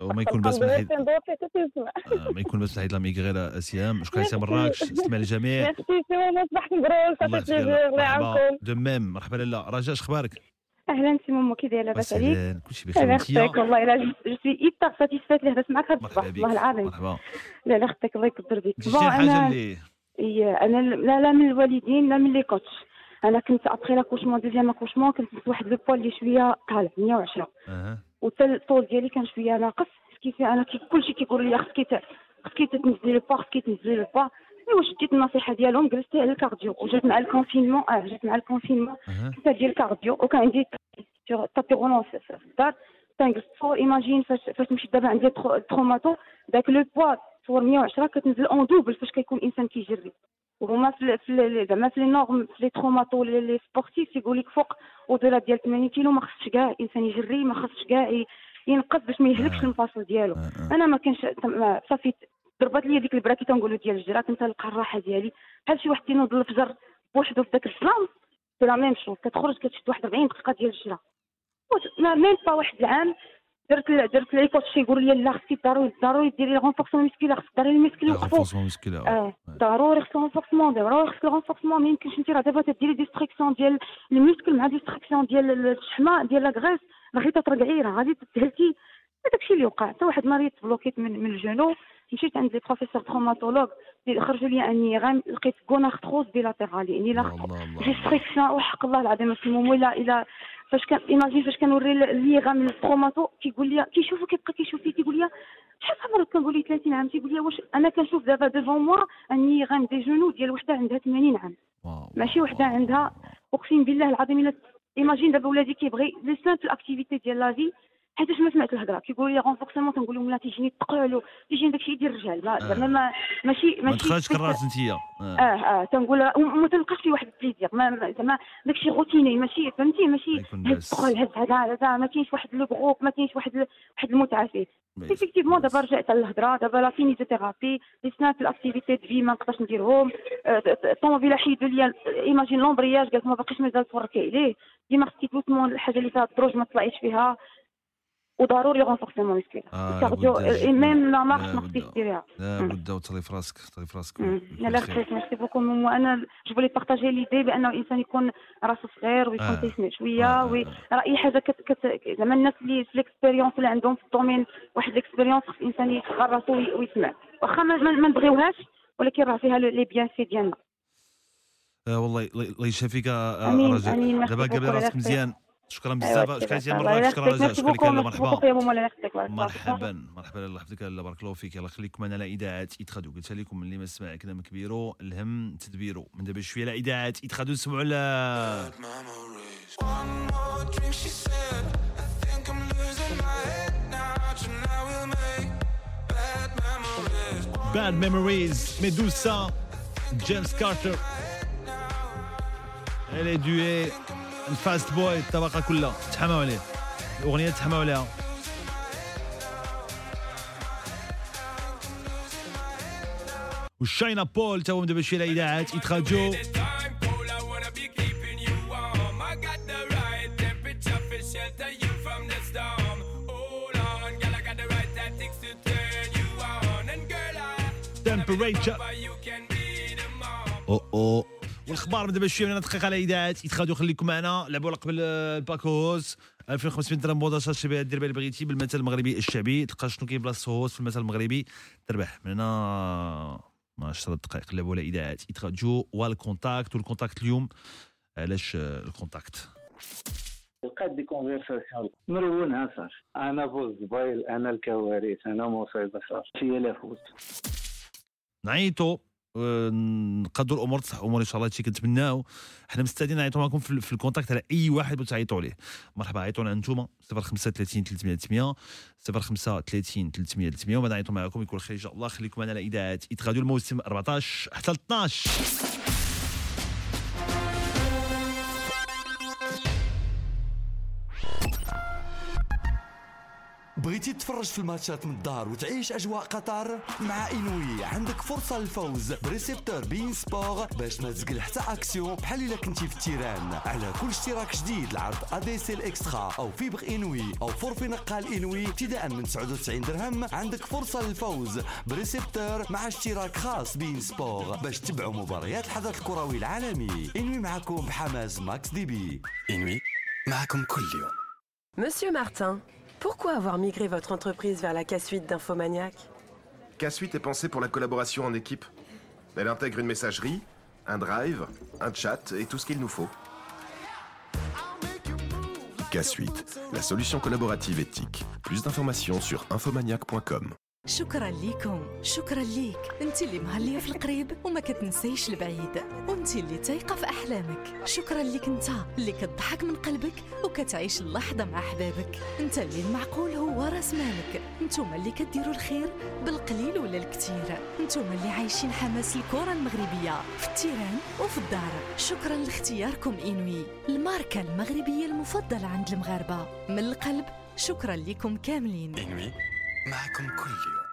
وما يكون بس من حيث آه، ما يكون بس من حيث لاميك غير أسيام. شكرا يا مراكش. استمع للجميع. ميرسي سي صباح مبروك. الله يعاونكم. دو ميم مرحبا لاله رجاء أخبارك؟ أهلا سي مومو كي داير لاباس عليك. كلشي بخير. انت خطيك والله إلا جو سوي ايبر ساتيسفات اللي هضرت معاك هاد مرحبا الصباح. بك. والله العظيم. مرحبا. لا لا خطيك الله يكبر بك. بون أنا اللي إيه، أنا لا لا من الوالدين لا من لي كوتش أنا كنت ابخي لاكوشمون دوزيام اكوشمون كنت في واحد لو بوال اللي شوية طالع 110 أها. وحتى الطول ديالي كان شوية ناقص كيف أنا كي كلشي كيقول لي خصك خصك تنزلي le poids خصك تنزلي le poids أيوا شديت النصيحة ديالهم جلست على ال cardio وجات مع ال confinement آه جات مع ال confinement. كنت ديال ال cardio وكان عندي tapis roulant في الدار تنجلس تصور imagine فاش فاش مشيت دابا عندي traumato داك le poids تصور 110 كتنزل en double فاش كيكون الإنسان كيجري. وهما في في زعما في les normes في les traumatos les les sportifs يقول لك فوق ودولا ديال 80 كيلو ما خصش كاع الانسان يجري ما خصش كاع ينقص باش ما يهلكش آه. المفاصل ديالو آه، آه. أنا ما كانش صافي ضربات لي ديك البرا كي تنقولوا ديال الجرا كنت نلقى الراحة ديالي بحال شي واحد تينوض الفجر بوحدو في داك الظلام c'est la même chose كتخرج كتشد واحد 40 دقيقة ديال الجرا même pas واحد العام درت درت les coachs يقول لي لا خصك ضروري ضروري ديري renforcement musculaire خصك ديري ال muscle يوقفوا آه ضروري خصك renforcement ضروري خصك renforcement ما يمكنش انت راه دابا تديري destruction ديال ال muscle مع destruction ديال الشحمة ديال la graisse راه غادي ترقعي راه غادي تهلكي هذاك الشيء اللي وقع. حتى واحد النهار بلوكيت من, من ال genou مشيت عند les professeurs traumatologues خرجوا لي une IRM لقيت gonarthrose bilatérale يعني لا الله الله destruction وحق الله العظيم في المومو لا إلى فاش كان imagine فاش كنوري l'IRM ال traumato كيقول لي كيشوفو كيبقى كيشوف لي كيقول لي شحال عمرك كنقول لي 30 عام؟ تيقول لي واش أنا كنشوف دابا devant moi une IRM des genoux ديال وحدة عندها 80 عام. ماشي وحدة عندها أقسم بالله العظيم إلا imagine دابا ولادي كيبغي les simples activités ديال la vie حيتاش ما سمعت الهضره كيقولوا لي renforcement تنقول لهم لا تيجيني الثقل تيجيني داكشي ديال الرجال ما- زعما ما- ماشي ما ماشي تخرجش كراس انت آه. آه تنقول وما تلقاش فيه واحد ال plaisir ما ما- زعما داكشي روتيني ماشي فهمتي؟ ما ماشي هز. الثقل هز هذا هذا ما كاينش واحد le groupe ما كاينش واحد واحد المتعه فيه effectivement دابا رجعت على الهضره دابا la kinésithérapie les simples activités de vie ما نقدرش نديرهم الطوموبيله حيدوا لي imagine l'embrayage قالت ما باقيش مازال تفركي عليه ديما خصك doucement الحاجة اللي فيها الدروج ما تطلعيش فيها. وضروري renforcement musculaire آه، cardio لابد. même la marche لابد. ما خصكيش ديريها لا مم. بد وتصلي في راسك تصلي في راسك لا. خصيت merci beaucoup moi أنا je voulais partager l'idée بأنه الإنسان يكون راسو صغير ويكون آه. تيسمع شوية آه، آه، oui آه. راه اي حاجة كت كت زعما الناس اللي في l'expérience اللي عندهم في ال domaine واحد ليكسبيريونس خص الإنسان يصغر راسو وي- ويسمع واخا ما, نبغيوهاش ولكن راه فيها لي بيان في ديالنا آه والله الله يشافيك آه، ميرسي دابا قبل راسك. مزيان شكرا أيوا، بزاف شكرا الله مراك يخليك. شكرا رجاء ميرسي شكرا لك مرحبا. الله الله. مرحبا. مرحبا لاله حفظك لاله بارك الله فيك. يلا خليكم معنا على اذاعه اتخادو قلت لكم اللي ما سمع كلام كبيرو الهم تدبيرو من دابا شوية على اذاعه اتخادو نسمعوا على One more drink, she said. I think I'm losing my head now. Tonight we'll make bad memories. ميموريز ميدوسا جيمس كارتر الي دوي الفاست بوي الطبقة كلها. تحماو عليه. الأغنية تحماو عليها. والشاينا بول تا هو دابا شي على اذاعات يتخرجوا temperature. For shelter والاخبار من دابا شوية من دقيقه على اذاعات يتخادوا خليكم معنا. لعبوا قبل آه، الباكوز 2500 درهم بوضه شي بها دير بها بغيتي بالمثل المغربي الشعبي. تلقى شنو كاين بلاصة هوس في المثل المغربي. تربح من هنا. 10 دقائق. لعبوا على اذاعات يتخادوا والكونتاكت. والكونتاكت اليوم علاش آه، الكونتاكت؟ لقيت دي كونفرساسيون مرونها صافي أنا فوز زبايل أنا الكوارث أنا مصيبة صافي هي لا فوز. نعيطوا آه، نقدروا الأمور تصح امور إن شاء الله هادشي كنتمناو. حنا مستعدين نعيطوا معكم في, في الكونتاكت على أي واحد بغيتوا تعيطوا عليه. مرحبا عيطوا لنا أنتم 035 300 300 035 300 300 وبعد نعيطوا معكم. يكون خير إن شاء الله. خليكم معنا على إذاعة يتغادوا الموسم 14 حتى ل 12 بغيتي تتفرج في الماتشات من الدار وتعيش أجواء قطر مع إنوي. عندك فرصة للفوز récepteur beIN Sports باش ما تزقل حتى أكسيون بحال إلا كنتي في ال terrain على كل اشتراك جديد العرض ADSL extra أو fibre إنوي أو forfait نقال إنوي ابتداء من 99 درهم. عندك فرصة للفوز récepteur مع اشتراك خاص beIN Sports باش تتبعوا مباريات الحدث الكروي العالمي. إنوي معكم بحماس max débit. إنوي معكم كل يوم. Monsieur Martin, pourquoi avoir migré votre entreprise vers la K-Suite d'Infomaniac? K-Suite est pensée pour la collaboration en équipe. Elle intègre une messagerie, un drive, un chat et tout ce qu'il nous faut. K-Suite, la solution collaborative éthique. Plus d'informations sur infomaniac.com. شكرا ليكم. شكرا ليك. انت اللي مهلية في القريب وما كتنسيش البعيد. وانت اللي تايقه في أحلامك. شكرا ليك انت اللي كتضحك من قلبك وكتعيش اللحظة مع أحبابك. انت اللي المعقول هو رأس مالك. انتوما اللي كديروا الخير بالقليل ولا الكثير. انتوما اللي عايشين حماس الكرة المغربية في التيران وفي الدار. شكرا لاختياركم إنوي الماركة المغربية المفضلة عند المغاربة. من القلب شكرا لكم كاملين. إنوي. معكم كل يوم.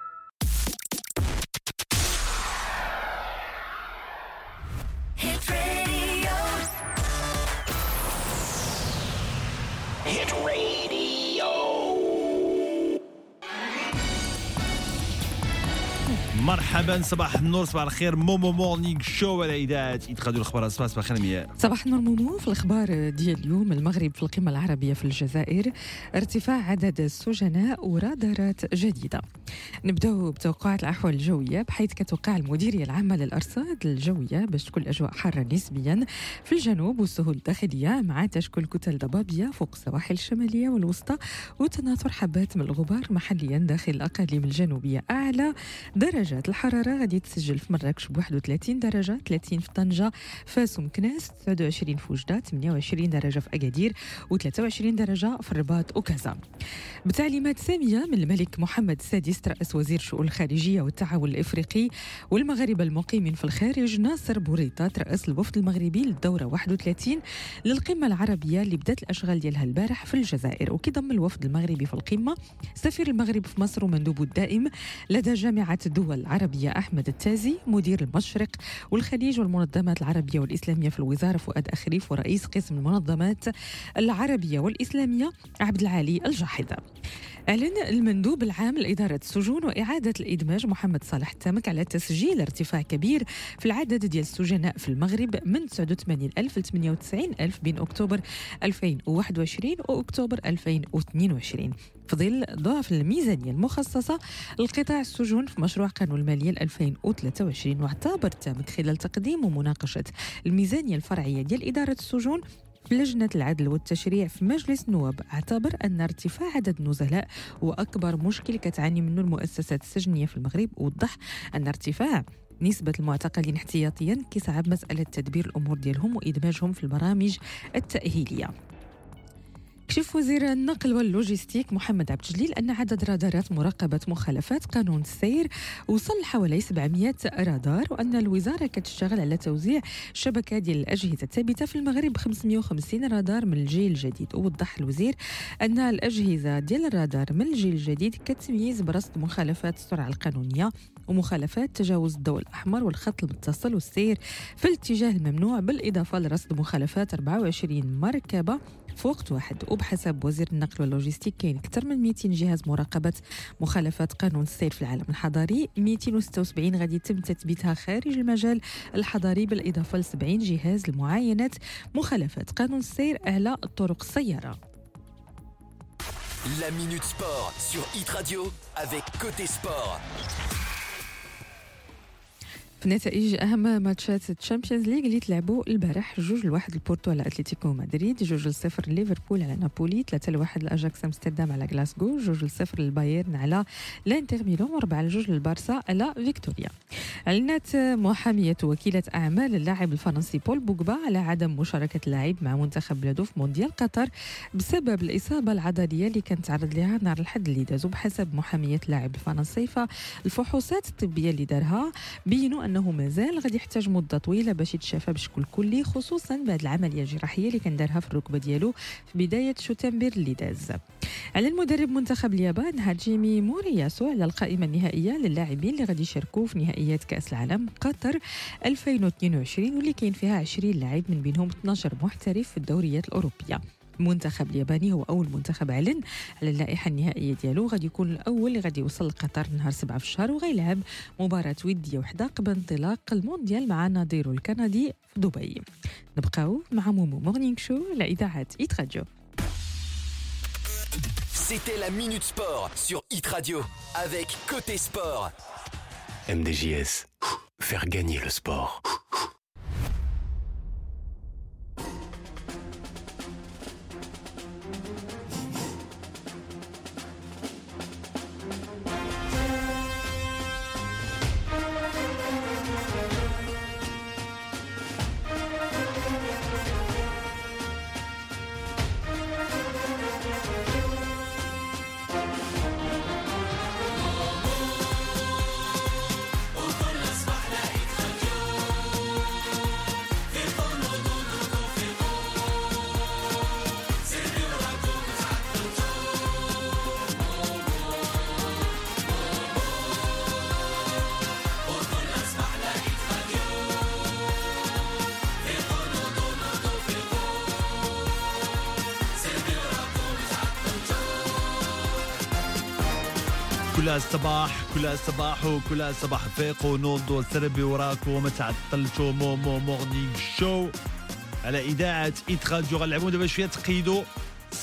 مرحبا. صباح النور صباح الخير. مومو مورنينغ شو اذاعه اتخاذ الأخبار صباح صباح الخير صباح النور مومو. في الأخبار ديال اليوم المغرب في القمة العربية في الجزائر ارتفاع عدد السجناء ورادارات جديدة. نبداو بتوقعات الأحوال الجوية بحيث كتوقع المديريه العامه للأرصاد الجوية باش تكون الأجواء حارة نسبيا في الجنوب والسهول الداخلية مع تشكل كتل ضبابية فوق السواحل الشمالية والوسطى وتناثر حبات من الغبار محليا داخل الأقاليم الجنوبية. أعلى درجات الحرارة غادي تسجل في مراكش ب 31 درجة 30 في طنجة فاس ومكناس 29 في وجدة 28 درجة في أكادير و23 درجة في الرباط وكازا. بتعليمات سامية من الملك محمد السادس رئيس وزير الشؤون الخارجية والتعاون الإفريقي والمغاربة المقيمين في الخارج ناصر بوريطه رئيس الوفد المغربي للدورة 31 للقمة العربية اللي بدأت الأشغال ديالها البارح في الجزائر. وكيضم الوفد المغربي في القمة سفير المغرب في مصر ومندوبه الدائم لدى جامعة الدول العربية أحمد التازي مدير المشرق والخليج والمنظمات العربية والإسلامية في الوزارة فؤاد أخريف ورئيس قسم المنظمات العربية والإسلامية عبد العالي الجاحظة. أعلن المندوب العام لإدارة السجون وإعادة الإدماج محمد صالح التامك على تسجيل ارتفاع كبير في العدد ديال السجناء في المغرب من 89 ألف ل 98 ألف بين أكتوبر 2021 وأكتوبر 2022 في ظل ضعف الميزانية المخصصة لقطاع السجون في مشروع قانون المالية 2023 واعتبر تامك خلال تقديم ومناقشة الميزانية الفرعية ديال إدارة السجون لجنة العدل والتشريع في مجلس النواب اعتبر أن ارتفاع عدد النزلاء هو أكبر مشكل كتعاني منه المؤسسات السجنية في المغرب ووضح أن ارتفاع نسبة المعتقلين احتياطيا كيصعب مسألة تدبير الأمور ديالهم وإدماجهم في البرامج التأهيلية. كشف وزير النقل واللوجستيك محمد عبد الجليل أن عدد رادارات مراقبة مخالفات قانون السير وصل حوالي 700 رادار وأن الوزارة كتشتغل على توزيع شبكة ديال الأجهزة الثابتة في المغرب 550 رادار من الجيل الجديد. ووضح الوزير أن الأجهزة ديال الرادار من الجيل الجديد كتميز برصد مخالفات السرعة القانونية ومخالفات تجاوز الضوء الأحمر والخط المتصل والسير في الاتجاه الممنوع بالإضافة لرصد مخالفات 24 مركبة في وقت واحد وبحسب وزير النقل واللوجستيك كاين أكثر من 200 جهاز مراقبة مخالفات قانون السير في العالم الحضاري 276 غادي يتم تثبيتها خارج المجال الحضاري بالإضافة ل 70 جهاز لمعاينة مخالفات قانون السير على طرق السيارة La Minute Sport sur Hit Radio avec Côté Sport. في نتائج أهم ماتشات الشامبيونز ليغ اللي تلعبوا البارح جوج لواحد البورتو على أتلتيكو مدريد جوج لصفر ليفربول على نابولي ثلاثة لواحد لأجاكس أمستردام على غلاسكو جوج لصفر للبايرن على الإنتر ميلان واربعة لجوج للبارسا على فيكتوريا. اعلنت محامية وكيلة أعمال اللاعب الفرنسي بول بوجبا على عدم مشاركة اللاعب مع منتخب بلاده في مونديال قطر بسبب الإصابة العضلية اللي كان تعرض لها نهار الحد اللي داز وبحسب محامية اللاعب الفرنسي فالفحوصات الطبية اللي دارها بينوا أنه مازال غادي يحتاج مدة طويلة باش يتشافى بشكل كلي خصوصا بعد العملية الجراحية اللي كان دارها في الركبة ديالو في بداية شوتنبر اللي داز. على المدرب منتخب اليابان هاجيمي مورياسو على القائمة النهائية للاعبين اللي غادي يشاركوا في نهائيات كأس العالم قطر 2022 واللي كاين فيها 20 لاعب من بينهم 12 محترف في الدوريات الأوروبية. المنتخب الياباني هو أول منتخب اعلن على اللائحة النهائية ديالو. غادي يكون الأول اللي غادي يوصل لقطر نهار 7 في الشهر وغيلعب مباراة ودية وحدة قبل انطلاق المونديال مع نظيره الكندي في دبي. نبقاو مع مومو. Morning Show على إذاعة Hit Radio C'était la Minute Sport sur Hit Radio avec Côté Sport. MDJS, faire gagner le sport. كلها الصباح كلها الصباح وكلها الصباح. فيقوا نوضوا سربي وراكم وما تعطلتوا مومو Morning Show. على إذاعة Hit Radio غنلعبوا دابا شوية تقيدوا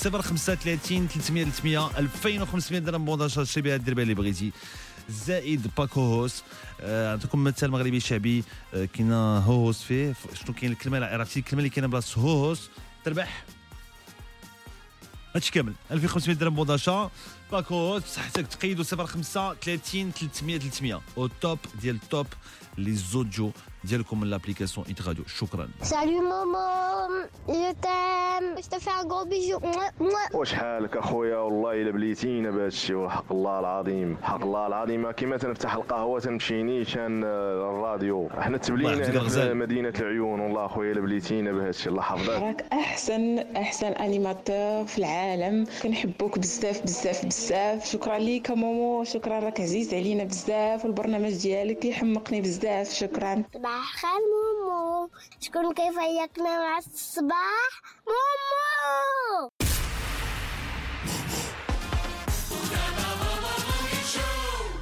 035 300 300 2500 درهم. bon d'achat شري بها دير بها اللي بغيتي زائد pack هوهوس آه، نعطيكم مثال مغربي شعبي. آه، كاينة هوهوس فيه. شنو كاين الكلمة عرفتي الكلمة اللي كاينة بلاصة هوهوس تربح. هادشي كامل. 2500 درهم bon d'achat pack بصحتك تقيدوا 05 30 300 300 au top ديال ال top les audios ديالكم من l'application Hit Radio شكرا. Je te fais un gros bisou. Mouah, mouah. واش حالك اخويا؟ والله الا بليتينا بهذا الشيء وحق الله العظيم. حق الله العظيم. كيما تنفتح القهوة تنمشي نيشان آه، الراديو. إحنا تبلينا هنا في. مدينة العيون. والله اخويا الا بليتينا بهذا الشيء الله يحفظك. راك احسن احسن animateur في العالم. كنحبوك بزاف بزاف بزاف. شكرا ليك مومو شكرا راك عزيز علينا بزاف. والبرنامج ديالك يحمقني بزاف. شكرا. صباح الخير مومو شكون كيفيقنا مع الصباح مومو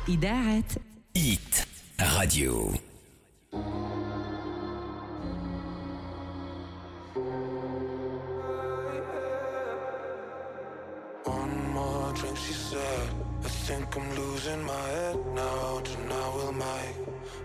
اذاعه Hit Radio. One more drink, she said. I think I'm losing my head now. Tonight we'll make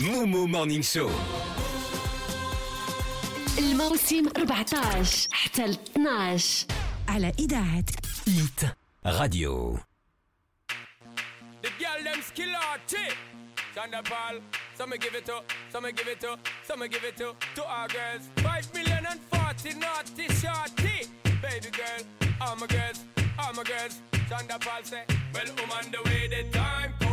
مومو مورنينغ شو الموسم 14 حتى ل 12 على إذاعة إيت راديو The girl. Thunderball. Some me give it to, some me give it to, some me give it to, to our girls. Five million and forty naughty shorty. Baby girl, all my girls, all my girls. Thunderball say, well, I'm on the way, the time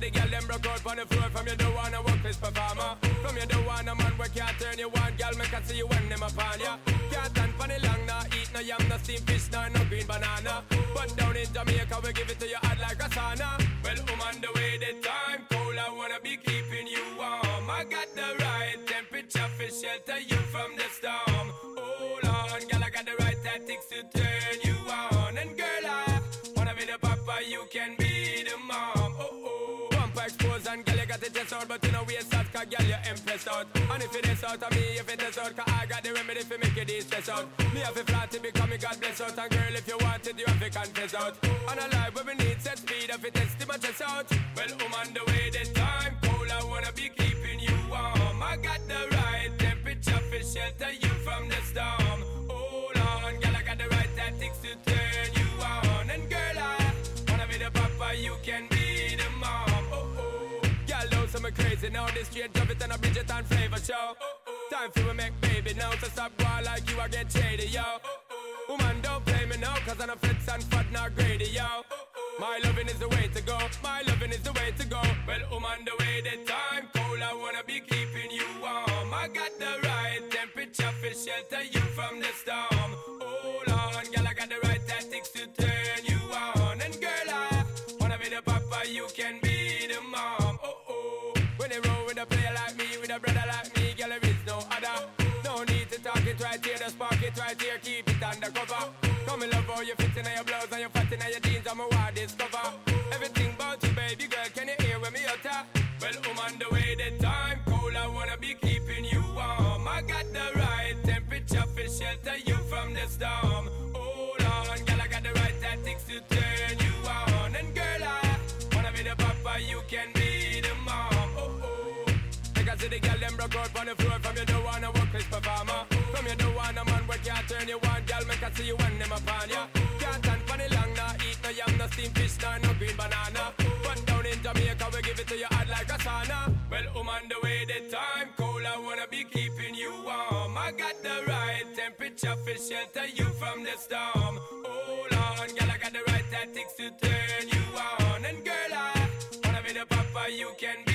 the girl them broke out on the floor. From you don't wanna work this performer From you don't wanna man where can't turn you on. Girl, me can see you when them upon ya. Can't stand for the long, nah Eat no yam, no steamed fish, nah, no green banana. But down in Jamaica, we give it to you hot like a sauna. Well, I'm on the way, the time cold I wanna be keeping you warm. I got the right temperature for shelter you from the storm. Hold on, girl, I got the right tactics to impressed out. And if it is out of me, if it is out Cause I got the remedy for make you de-stress out. Me have a flat to become me God bless out. And girl, if you want it, you have to confess out. And a life where we need set speed If it is to my chest out. Well, I'm on the way, the time cold I wanna be keeping you warm. I got the right temperature for shelter you and a Bridget and flavor show. Time for we make baby now So stop going like you, I get shady, yo. Woman, don't play me now Cause I'm a fits and fat, not greedy, yo. My loving is the way to go My loving is the way to go. Well, I'm the way, the time cold I wanna be keeping you warm. I got the right temperature for shelter you In love how you fit in your blouse And you fat in your jeans, I'm a wild discover. Everything about you, baby girl, can you hear when me utter? Well, I'm on the way, the time cold I wanna be keeping you warm. I got the right temperature for shelter you from the storm. Hold on, girl, I got the right tactics to turn you on. And girl, I wanna be the papa, you can be the mom. Oh, oh. Because the girl them broke out on the floor. From you don't wanna work this performer From you don't wanna man where can't turn you on. Girl, make I see you when them upon steamed fish, nah, no green banana. But down in Jamaica, we give it to you hot like a sauna. Well, I'm on the way, the time cold I wanna be keeping you warm. I got the right temperature for shelter you from the storm. Hold on, girl, I got the right tactics to turn you on. And girl, I wanna be the papa, you can be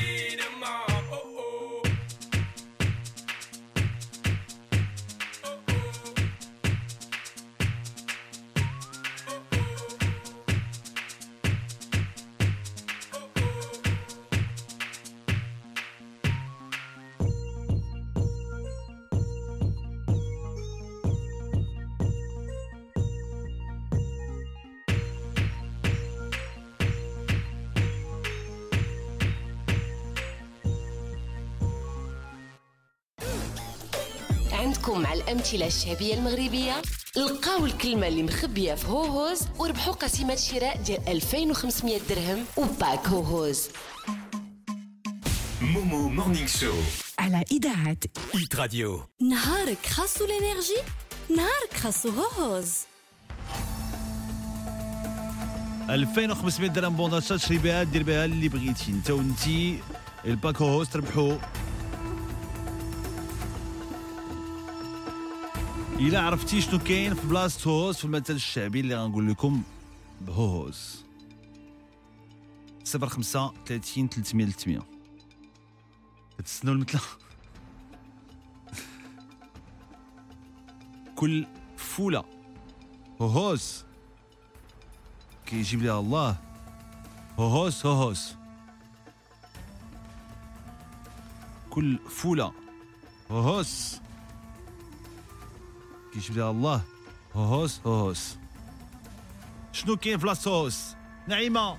عندكم مع الأمثلة الشعبية المغربية؟ لقاو الكلمة اللي مخبية في هوهوز وربحوا قسيمة شراء ديال 2500 درهم و pack هوهوز. مومو Morning Show. على إذاعة Hit Radio نهارك خاصو l'énergie نهارك خاصو هوهوز 2500 درهم bon d'achat تشري بها دير بها اللي بغيتي. انت وانتي ال pack هوهوس تربحوا إلا عرفتي شنو كاين في بلاصة هوهوز في المثل الشعبي اللي غنقول لكم بهوهوز 05 30 300 300 كتستناو المثل كل فولة. هوهوز كيجيب لها الله. هوهوس هوهوس كل فولة. هوهوس كيجيب لها الله هوهوس هوهوس شنو كاين في لاصوص نعيمة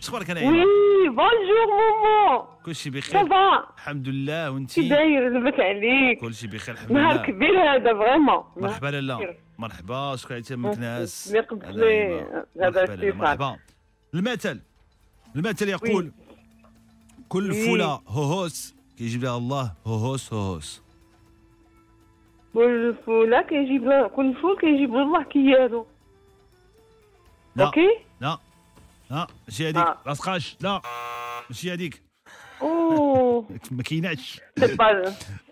شخبارك نعيمة oui bonjour مومو كلشي بخير ça va الحمد لله كي وانتي داير لبس عليك كلشي بخير الحمد نهار لله كبير هذا vraiment مرحبا لالا مرحبا شكرا على تمك ناس اللي قبل لي هذا مرحبا المثل المثل يقول كل وي. فولة هوهوس كيجيب لها الله هوهوس هوهوس كل فولة كيجيب كل فول كيجيب له الله كيالو لا أوكي لا لا ماشي هذيك آه. راسخاش لا ماشي هذيك اوه ما كايناش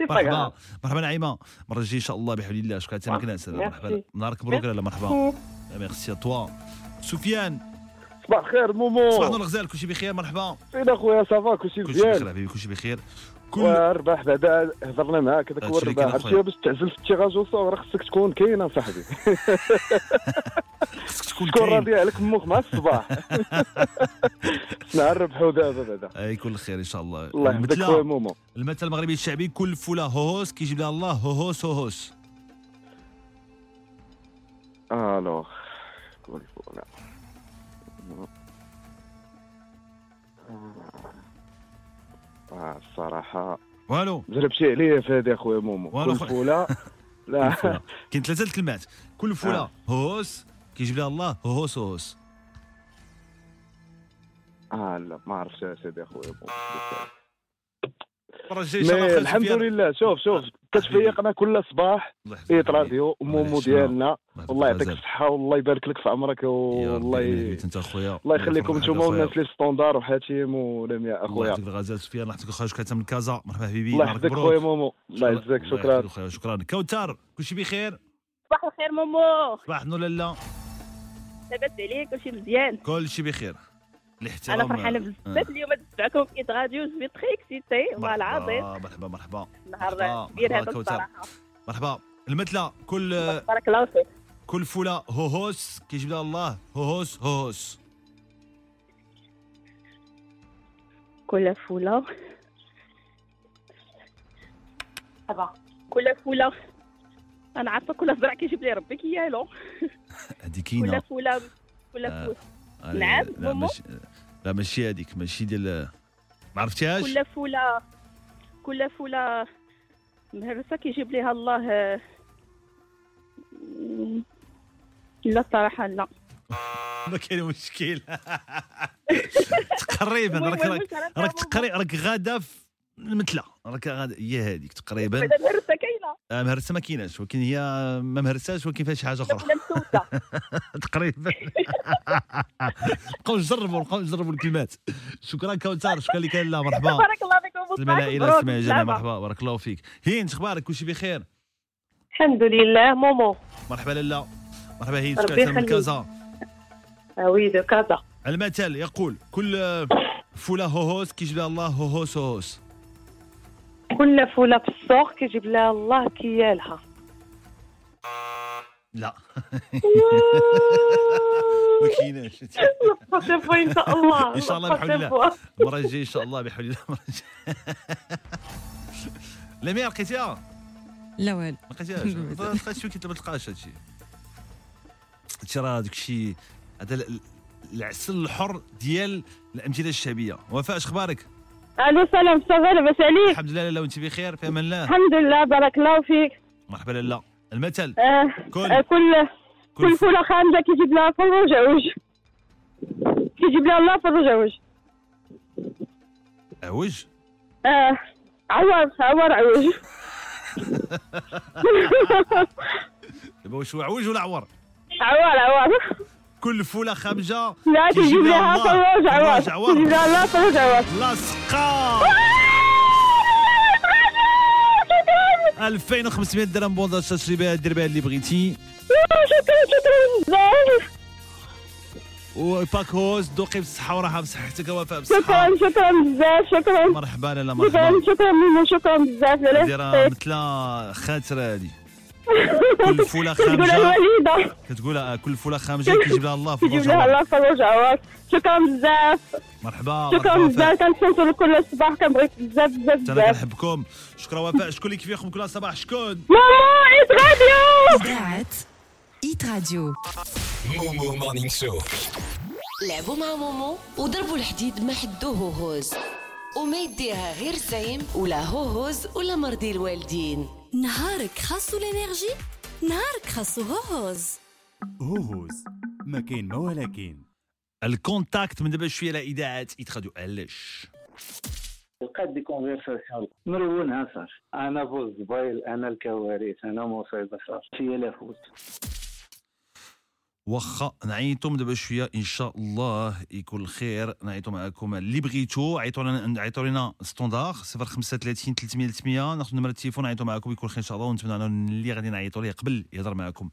مرحبا مرحبا نعيمه المره الجايه ان شاء الله بحول الله شكرا ميرسي. مرحبا نهارك مبروك لالا مرحبا ميرسي. توا سفيان صباح الخير مومو صباح النور الغزال كلشي بخير مرحبا فين اخويا ça va كلشي كلشي بخير مزيان حبيبي كلشي بخير كل والرباح بعدا هضرنا معاك هذاك هو الرباح. عرفتي باش تعزل في ال tirage وصور خصك تكون كاين صاحبي. خصك تكون كاين. راضي عليك مخ مع الصباح. نعربحوا دابا بعدا. أي كل خير إن شاء الله. الله يحفظك خويا مومو. المثل المغربي الشعبي كل فوله هوهوس كيجيب لها الله هوهوس هوهوس. alors كون فولا. آه الصراحة والو. جربتي عليا في هذه اخويا مومو. والو. كل فولة لا. كاين ثلاثة الكلمات كل فوله آه. هوهوس كيجيب لها الله. هوهوس هوهوس آه لا ما عرفتش سيدي اخويا مومو المره الجايه ان شاء الله mais الحمد. لله. شوف شوف كتفيقنا كل صباح Hit Radio مومو ديالنا والله يعطيك. الصحة والله يبارك لك في عمرك والله ي... أنت أخويا. الله يخليكم نتوما والناس اللي standard وحاتم ولمياء الله أخويا. يعطيك الغزال سفيان الله يعطيك اخويا شكرا من كازا. مرحبا حبيبي الله يحفظك. خويا مومو. الله يعزك الله شكرا. شكرا. كوثر كلشي بخير؟ صباح الخير مومو. صباح النور لالا. لاباس عليك كلشي مزيان. كلشي بخير. الاحترام. أنا فرحانه بزاف اليوم نسمعكم في راديو je très excitée والله العظيم مرحبا مرحبا نهار مرحبا كبير مرحبا هذا. الصراحة. مرحبا. المثلى كل بارك الله فيك. كل فولة هوهوس كيجيب لها الله هوهوس هوهوس كل فولة. صبا كل فولة. أنا عارفة كل زرع كيجيب لي ربي كيالو هذه كاينة كل فولة كل آه. فولة. نعم، لا؟ ماشي لا ماشي هذيك ماشي ديال ما عرفتيهاش كل فوله كل فوله مهرسة كيجيب ليها الله آه، لا صراحة لا. ما كاين مشكل. تقريبا راك راك راك تقري راك غادا في المثلى راك غادا هي هذيك تقريبا. المهرسه آه، مهرسة ما كايناش ولكن هي ما مهرساش ولكن فيها شي حاجة أخرى. تقريبا. بقاو نجربوا بقاو نجربوا الكلمات. شكرا كوثر شكرا لك لا مرحبا. بارك الله فيكم العائله الجميع سلامة. مرحبا بارك الله فيك. هين أخبارك؟ كلشي بخير؟ الحمد لله مومو. مرحبا لالا مرحبا هين شكرا من. كازا. آه oui de كازا. المثل يقول كل فوله هوهوس كيجيب لها الله هوهوس هوهوس. كل فولة في السوق كيجيب لها الله كيالها. لا. ما كايناش. إن شاء الله. إن شاء الله بحول الله. المرة الجاية إن شاء الله بحول الله المرة الجاية. لميا لقيتيها؟ لا والو. ما لقيتيهاش. لقيت شوية كنت ما تلقاش هادشي. هادشي راه داك الشيء هذا ال- العسل الحر ديال الأمثلة الشعبية. وفاء اش أخبارك؟ ألو سلام صافا لاباس عليك. الحمد لله لاله وأنت بخير في أمان الله؟ الحمد لله بارك الله فيك. مرحبا لاله المثل؟ آه كل- آه كل كل فولة خامجة كيجيب لها فروج عوج كيجيب لها الله فروج عوج عوج؟ آه عوار عوار عوج. دابا واش هو عوج ولا عور عوار عوار. كل فولة خامجه لا كيجيب لها فروج عوار كيجيب لها الله فروج عوار لاصقة. 2500 درهم. bon d'achat تشري بها دير بها اللي بغيتي. شكرا شكرا. بزاف وباك هوز. دوقي بالصحه وراحة بصحتك. وفاء بالصحه شكرا شكرا بزاف شكرا. مرحبا لالا شكرا مرحبا. شكرا مومو شكرا بزاف. لا دايره مثل خاتره هادي. كل فولة تقول خامجه الوليدة كتقول كل فولة خامجه كيجيب لها الله في كيجيب لها. الله فروج عوار شكرا بزاف. مرحبا شكرا بزاف. كنتسنتو كل الصباح كنبغيك بزاف بزاف أنا بزاف. كنحبكم. شكرا وفاء. شكون اللي كيفيكم كل صباح؟ شكون؟ ماما Hit Radio إذاعة Hit Radio. مومو Morning Show. لعبوا مع مومو وضربوا الحديد ما حدوه هوز. وما يديها غير زايم ولا هوهوز ولا مرضي الوالدين. نهارك خاصو L'énergie نهارك خاصو هوهوز هوهوز ما كاين ما ولكن ال contact من دابا شوية لا إذاعة Hit Radio علاش لقيت des conversations مرونها صار أنا فوز زبايل أنا الكوارث أنا مصيبة صار فيا la faute واخا نعيطوا دابا شوية إن شاء الله يكون الخير. نعيطوا معكم اللي بغيتوا عيطوا لنا عيطوا لنا standard 035 300 300 ناخذ نمره التليفون نعيطوا معكم يكون الخير إن شاء الله. ونتمنى اللي غادي نعيطوا ليه قبل يهضر معكم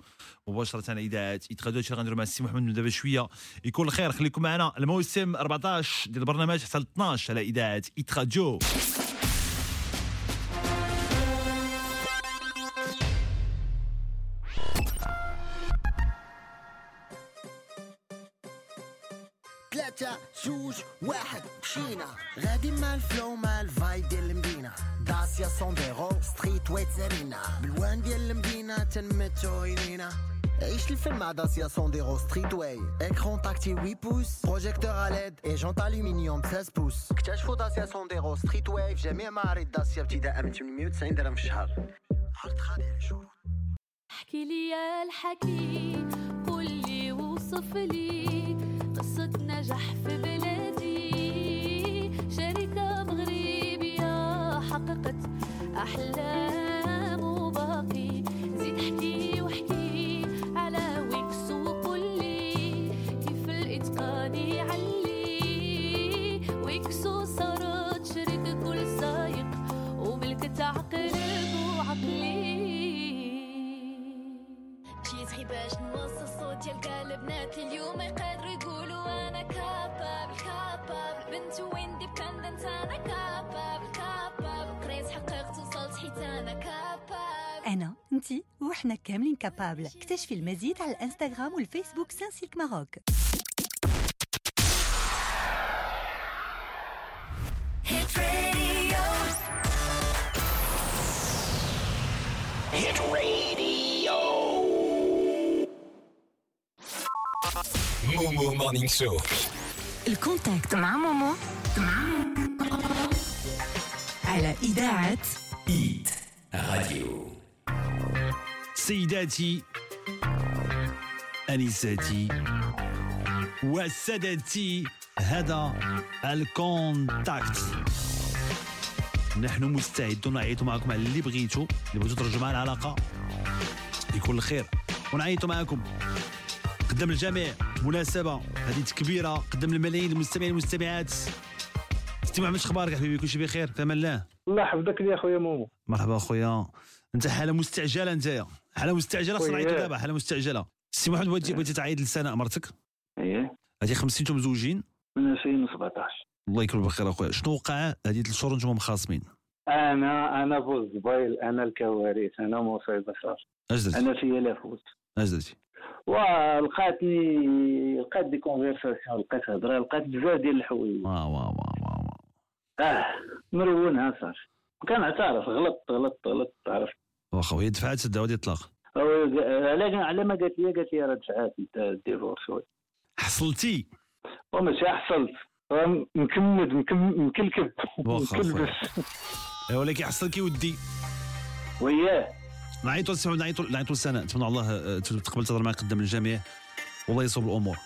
مباشرة على إذاعة Hit Radio هادشي غنديروا مع السي محمد من دابا شوية. يكون الخير خليكم معنا. الموسم 14 ديال البرنامج حتى ل 12 على إذاعة Hit Radio ثلاثة جوج واحد مشينا. غادي مع ال flow مع ال vibe ديال المدينة. Dacia Sandero Streetway سارينا بالوان ديال المدينة تنمتو عينينا. عيش الفيلم مع Dacia Sandero Streetway écran tactile 8 pouces projecteurs LED et jantes aluminium 16 pouces اكتشفوا Dacia Sandero Streetway في جميع معارض داسيا ابتداء من 890 درهم في الشهر. عرض خالي على شروط احكي لي الحكي قول لي وصف لي. قصة نجاح في بلادي. شركة مغربية حققت أحلام وباقي زيد احكي واحكي. باش نوصل صوت ديال كاع البنات اليوم يقدروا يقولوا أنا capable capable بنت و indépendante أنا capable capable قريت حققت وصلت حيت أنا capable أنا أنتي وإحنا كاملين capable اكتشفي المزيد على الإنستغرام والفيسبوك Sunsilk Maroc. Hit Radio مومو Morning Show ال contact مع مومو على إذاعة Hit Radio سيداتي انساتي وسادتي هذا ال contact نحن مستعدون نعيطوا معكم على اللي بغيتوا اللي بغيتوا ترجعوا معنا العلاقه يكون الخير ونعيطوا معكم قدام الجميع. مناسبة. هذه كبيرة. قدام الملايين المستمعين والمستمعات. سيدي محمد شخبارك حبيبي كلشي بخير. في أمان الله. الله يحفظك يا خويا مومو. مرحبا اخويا أنت حالة مستعجلة أنت. خصنا خويا. نعيطوا دابا حالة مستعجلة. سي محمد بغيتي بغيتي تعيط لسناء مرتك إيه. هذه 50 أنتم مزوجين؟ من 2017 الله يكون بخير اخويا شنو وقع هذه ثلاث شهور أنتم مخاصمين أنا أنا فوز زبايل أنا الكوارث أنا مصيبة صار. اش درتي أنا فيا la faute اش درتي ولقاتني لقيت des conversations لقيت هضرة لقيت بزاف ديال الحوايج. واه واه واه آه مرونها صار. كنعترف غلطت غلطت غلطت عرفت. واخا وهي دفعات الدعوة ديال الطلاق؟ هو- على ما قالت لي قالت لي راه دفعات انت ال divorce. حصلتي؟ وماشي حصلت. مكمد مكم- مكلكب. مكلبس. إيه، ولكن حصلك ودي. وياه. نعيطوا محمد نعيطوا نعيطوا لسناء نتمنى الله آه، تقبل تهضر معك قدام الجميع. والله يصوب الأمور.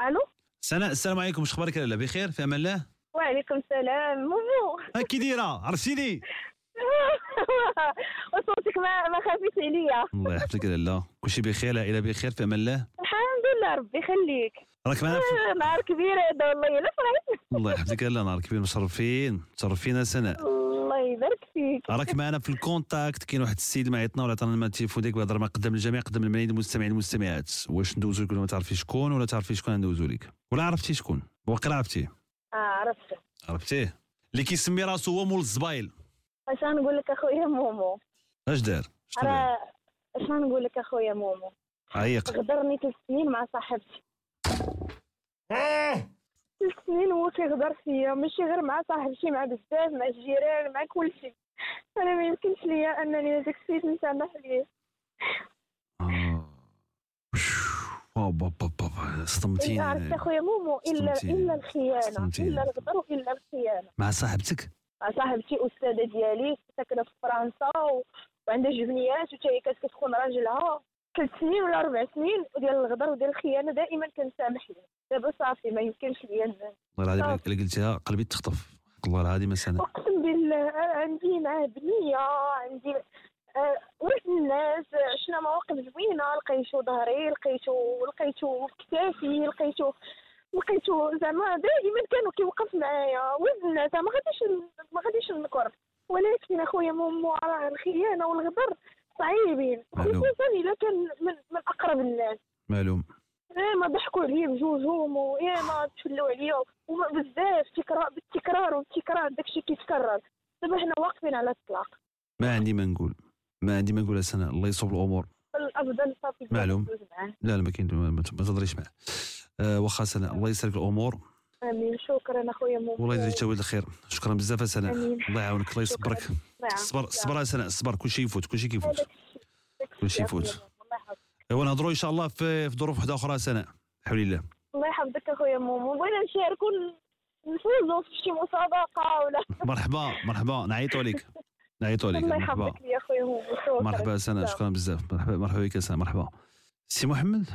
ألو؟ سناء السلام عليكم. واش أخبارك لاله بخير؟ في أمان الله؟ وعليكم السلام. مومو كي دايره عرفتيني؟ وصوتك ما ما خافيش عليا. الله يحفظك لاله كلشي بخير العائلة بخير في أمان الله؟ الحمد لله ربي يخليك. راك معنا في- آه، نهار كبير هذا والله الا فرحت. الله يحفظك. لاله نهار كبير مشرفين مشرفين سناء. الله يبارك فيك. راك معنا في ال contact. كاين واحد السيد ما عيطنا ولا عطانا التليفون ديالك بهضر مع قدام الجميع قدام الملايين المستمعين والمستمعات. واش ندوزو لك ولا ما تعرفي شكون ولا تعرفي شكون ندوزو لك؟ ولا عرفتي شكون؟ واقيلا عرفتيه آه عرفت. عرفتيه؟ اللي كيسمي راسو هو مول الزبايل. اش نقول لك أخويا مومو؟ اش دار؟ راه اش نقول لك أخويا مومو؟ عيق. غدرني ثلاث سنين مع صاحبتي. سنين هو كيغدر فيا ماشي غير مع صاحبتي مع بزاف مع الجيران مع كلشي أنا ما يمكنش ليا أنني هذاك السيد نسامح ليه. بابا بابا صدمتيني عرفت أخويا مومو الا. إلا الخيانة. إلا الغدر وإلا الخيانة. مع صاحبتك؟ مع صاحبتي أستاذة ديالي ساكنه في فرنسا. وعندها جبنيات وتا هي كانت كتخون راجلها. ثلاث سنين ولا ربع سنين وديال الغدر وديال الخيانة دائما كنسامح ليه دابا صافي ما يمكنش ليا ن- والله العظيم. الا قلتيها قلبي تخطف. والله العظيم أنا أقسم بالله عندي معاه بنيه عندي آه، ولد الناس عشنا مواقف زوينة لقيتو ظهري لقيتو لقيتو في كتافي لقيتو لقيتو زعما دائما كانوا كيوقف معايا. ولد الناس ما غاديش ما غاديش نكر ولكن أخويا راه الخيانة والغدر. صعيبين. خصوصا الا كان من, من أقرب الناس. معلوم. يا ما ضحكوا عليا بجوجهم ويا ما تفلوا عليا وما بزاف تكرار بالتكرار والتكرار داكشي كيتكرر دابا حنا واقفين على الطلاق. ما عندي ما نقول. ما عندي ما نقول سنة الله يصوب الأمور. الأفضل صافي. معلوم. لا لا ما كاين ما تهضريش معاه. آه واخا سنة الله يسلك الأمور. آمين. شكرا أخويا مو والله يجزيك تاويل الخير. شكرا بزاف آمين. الله يعاونك. الله يصبرك. نعم. صبر صبر سنة صبر. كلشي يفوت. كلشي كيفوت. كلشي يفوت. ايوا نهضروا إن شاء الله في في ظروف واحدة أخرى سنة بحول الله. الله يحفظك أخويا مومو. بغينا نشاركوا نفوزوا في شي مسابقة ولا مرحبا. مرحبا. نعيطوا عليك. نعيطوا عليك. الله يحفظك يا أخويا مومو. شكرا. مرحبا سناء شكرا بزاف. مرحبا. مرحبا بك سناء مرحبا. سي محمد؟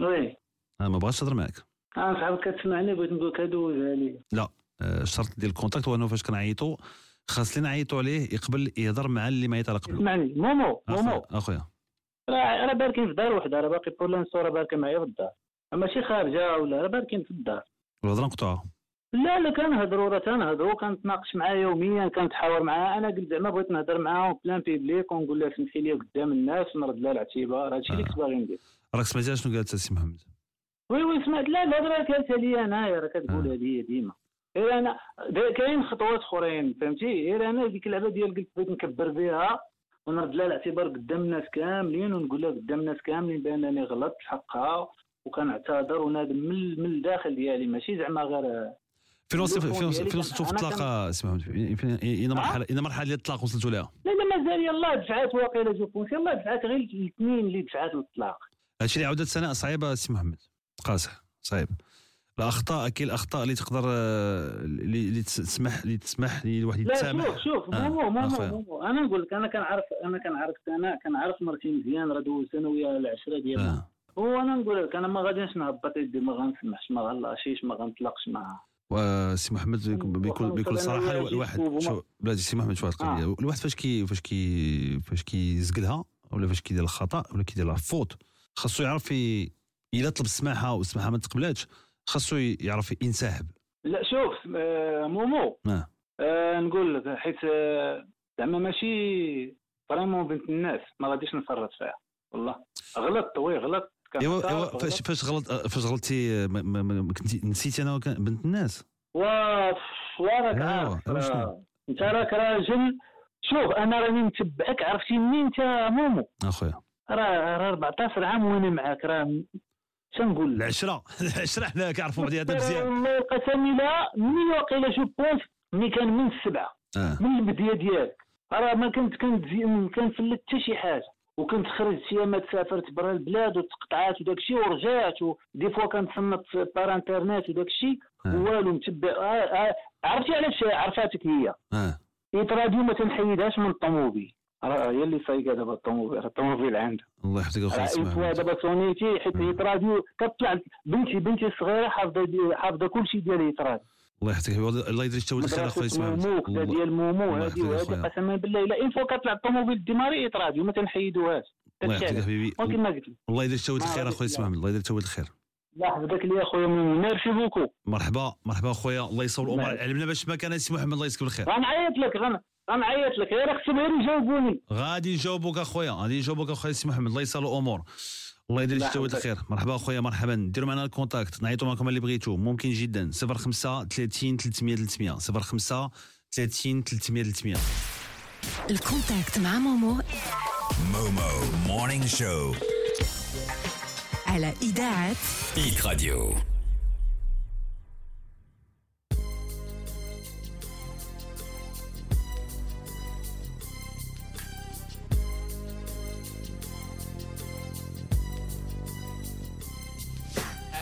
Oui. أنا ما بغيتش نهضر معاك. صاحبك كتسمعني بغيت نقول لك دوزها لي لا آه، الشرط ديال ال contact هو انه فاش كنعيطوا خاص اللي نعيطوا عليه يقبل يهضر مع اللي ما يطلق قبله اسمعني مومو مومو أخويا- أخويا. راه راه باركين في دار وحده راه باقي pour l'instant راه باركة معايا في الدار. ماشي خارجة ولا راه باركين في الدار. الهضرة نقطعها لا لا كنهضروا راه تنهضروا كنتناقش معاه يوميا كنتحاور معاه. أنا قلت زعما بغيت نهضر معاه en public ونقول لها سمحي لي قدام الناس ونرد لها الاعتبار هادشي اللي كنت باغي ندير. راك سمعتي شنو قالت سي محمد؟ oui oui سمعت لا الهضره قالتها لي انايا راه كتقولها لي ديما. غير أنا دا- كاين خطوات أخرين فهمتي؟ غير أنا ديك اللعبة ديال قلت بغيت نكبر بها ونرد لها الاعتبار قدام الناس كاملين ونقول لها قدام الناس كاملين بأنني غلطت حقها وكنعتذر ونادم من من الداخل ديالي ماشي زعما غير فين التليفون فين وصلتوا في الطلاق آه، فين- فين- اين مرحله اين مرحلة ديال الطلاق وصلتوا لها؟ لا لا مازال يلاه دفعات واقيلا je pense يلاه دفعات غير الاثنين اللي دفعات للطلاق. هادشي اللي عاودت سنة صعيبة سي محمد. قاصح صعيب. الأخطاء كاين الأخطاء اللي تقدر آه، اللي تسمح اللي تسمح للواحد لا يتسامح. شوف شوف آه، مومو أخويا. مومو أنا نقول لك أنا كنعرف أنا كنعرف أنا كنعرف مرتي مزيان راه دوزت أنا وياها العشره ديالنا هو أنا نقول لك أنا ما غاديش نهبط يدي ما غنسمحش ما غنلاشيش ما غنطلقش معاها وسي محمد بكل بكل, صراحة الواحد شو بلاتي سي محمد شو القضية الواحد فاش كي فاش كي فاش كيزقلها ولا فاش كيدير الخطأ ولا كيدير ال faute خاصو يعرف الا طلب السماحه والسماحه ما تقبلاتش خاصو يعرف ينسحب. لا شوف آه، مومو. آه. آه نقول لك حيت آه، زعما ماشي vraiment بنت الناس ما غاديش نفرط فيها. والله. غلطت oui غلطت إيوا إيوا. فاش فاش غلط فاش غلطتي نسيتي أنا بنت الناس؟ واف وراك عارف أنت راك راجل شوف أنا راني متبعك عرفتي منين أنت مومو؟ أخويا. راه راه 14 عام وأنا معاك راه شنقول؟ لك العشرة العشره حنا كنعرفوا بعضياتنا مزيان. والله القسم لا مني واقيلا je pense ملي كان من السبعة آه. من البداية ديالك. راه ما كنت كنت كنفلت حتى شي حاجة. وكنت خرجت ياما سافرت برا البلاد وتقطعات وداك الشيء ورجعت و des fois كنتصنت par internet وداك الشيء والو متبع آه آه. عرفتي علاش عرفاتك هي؟ آه. حيت راديو ما تنحيدهاش من الطوموبيل. راه هي اللي سايقه دابا الطوموبيل الطوموبيل عندها الله يحفظك اخويا محمد دابا سونيتي حيت Hit Radio كطلع بنتي بنتي الصغيره حافظة حافظة كل شيء ديال Hit Radio الله يحفظك الله يدير التوالد الخير اخويا محمد مومو كذا ديال مومو هذه وهذه. قسما بالله إلا une fois كطلع الطوموبيل démarrer Hit Radio ما تنحيدوهاش. الله يحفظك حبيبي. ولكن ما قلت لك. الله يدير الخير غادي اخويا. محمد الله يدير التوالد الخير. الله يحفظك لي أخويا merci beaucoup. مرحبا مرحبا أخويا. الله يصور الأمور. علمنا باش ما كان سي محمد الله يسكن بالخير غنعيط لك غن- غنعيط لك غير خصهم غير يجاوبوني. غادي نجاوبوك أخويا غادي نجاوبوك أخويا سي محمد الله يسهل الأمور. الله يدير التوالد يحفظك. الخير. مرحبا أخويا مرحبا. ديروا معنا ال contact نعيطوا معكم اللي بغيتو ممكن جدا 05 30 300 300 05 30 300 300 ال contact مع مومو. Momo Morning Show. على إذاعة Hit Radio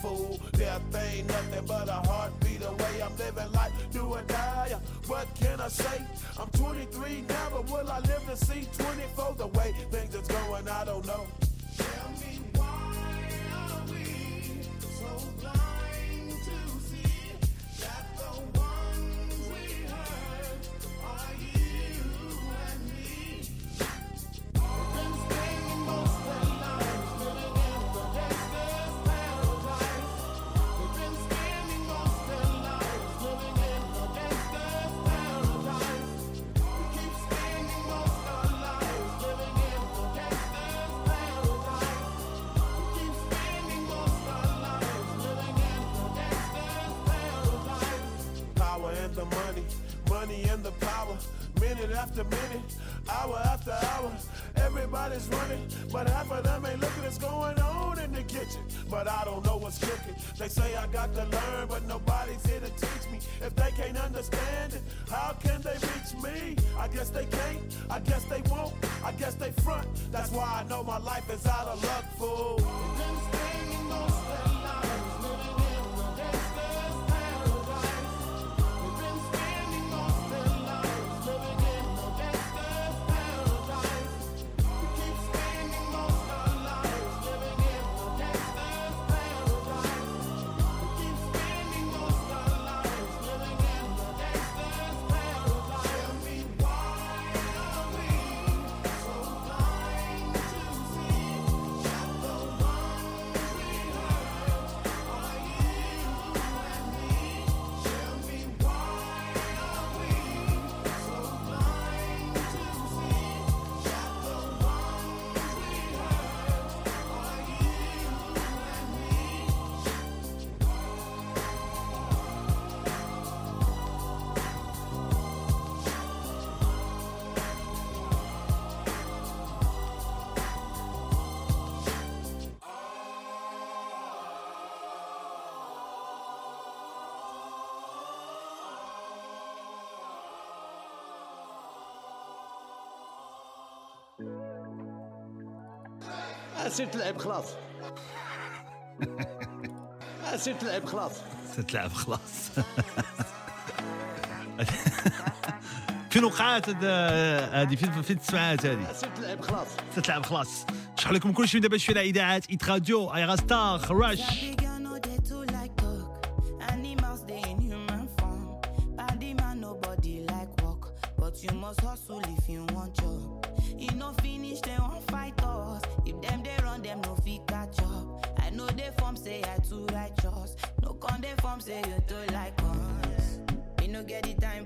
Fool, death ain't nothing but a heartbeat away. I'm living life, do or die. What can I say? I'm 23 now, but will I live to see 24? The way things is going, I don't know. Tell me front. That's why I know my life is out of luck, سير تلعب خلاص. سير تلعب خلاص. تتلعب خلاص. فين وقعات هادي فين فين تسمعات هادي سير تلعب خلاص. تتلعب خلاص. نشرح لكم كل شيء دابا على اذاعات ايت راديو ايغا ستار راش say you too like us. Me no get the time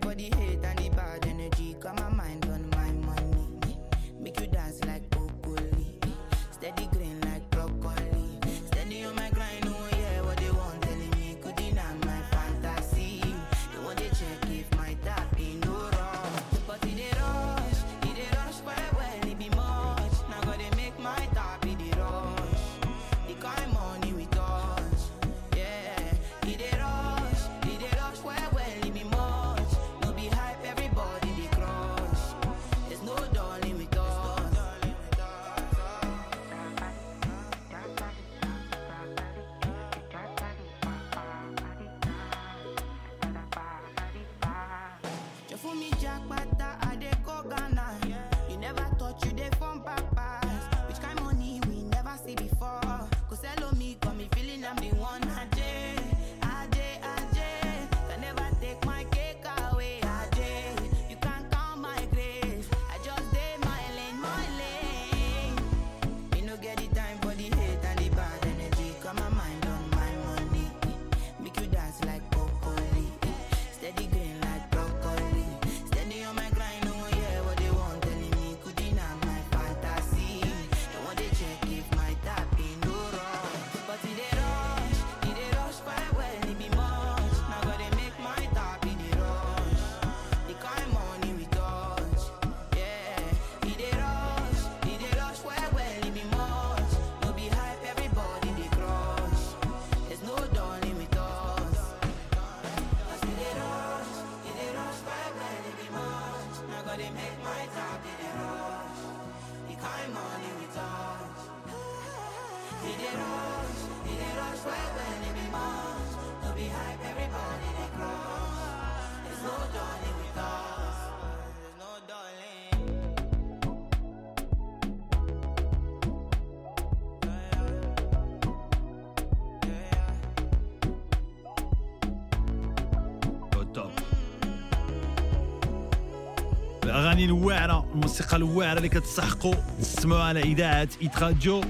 الاغاني الواعره الموسيقى الواعره اللي كتستحقوا تسمعوها على اذاعه Hit Radio